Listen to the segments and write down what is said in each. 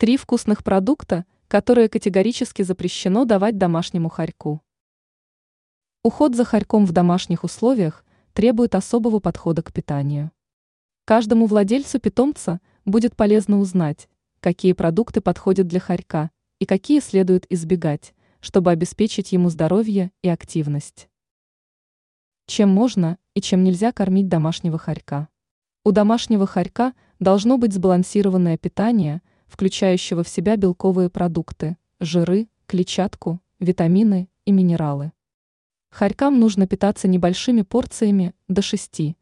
Три вкусных продукта, которые категорически запрещено давать домашнему хорьку. Уход за хорьком в домашних условиях требует особого подхода к питанию. Каждому владельцу питомца будет полезно узнать, какие продукты подходят для хорька и какие следует избегать, чтобы обеспечить ему здоровье и активность. Чем можно и чем нельзя кормить домашнего хорька? У домашнего хорька должно быть сбалансированное питание, включающего в себя белковые продукты, жиры, клетчатку, витамины и минералы. Хорькам нужно питаться небольшими порциями до 6-9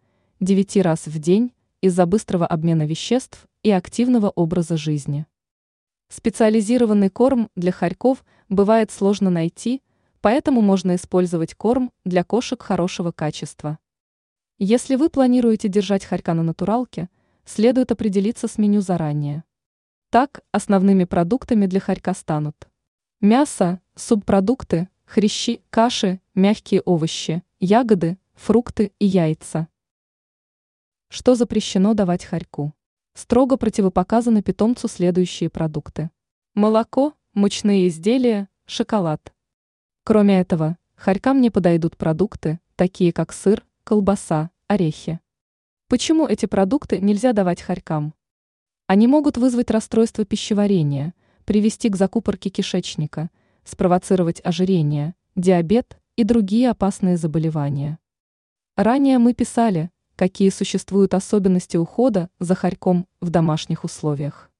раз в день из-за быстрого обмена веществ и активного образа жизни. Специализированный корм для хорьков бывает сложно найти, поэтому можно использовать корм для кошек хорошего качества. Если вы планируете держать хорька на натуралке, следует определиться с меню заранее. Так, основными продуктами для хорька станут мясо, субпродукты, хрящи, каши, мягкие овощи, ягоды, фрукты и яйца. Что запрещено давать хорьку? Строго противопоказаны питомцу следующие продукты. Молоко, мучные изделия, шоколад. Кроме этого, хорькам не подойдут продукты, такие как сыр, колбаса, орехи. Почему эти продукты нельзя давать хорькам? Они могут вызвать расстройство пищеварения, привести к закупорке кишечника – спровоцировать ожирение, диабет и другие опасные заболевания. Ранее мы писали, какие существуют особенности ухода за хорьком в домашних условиях.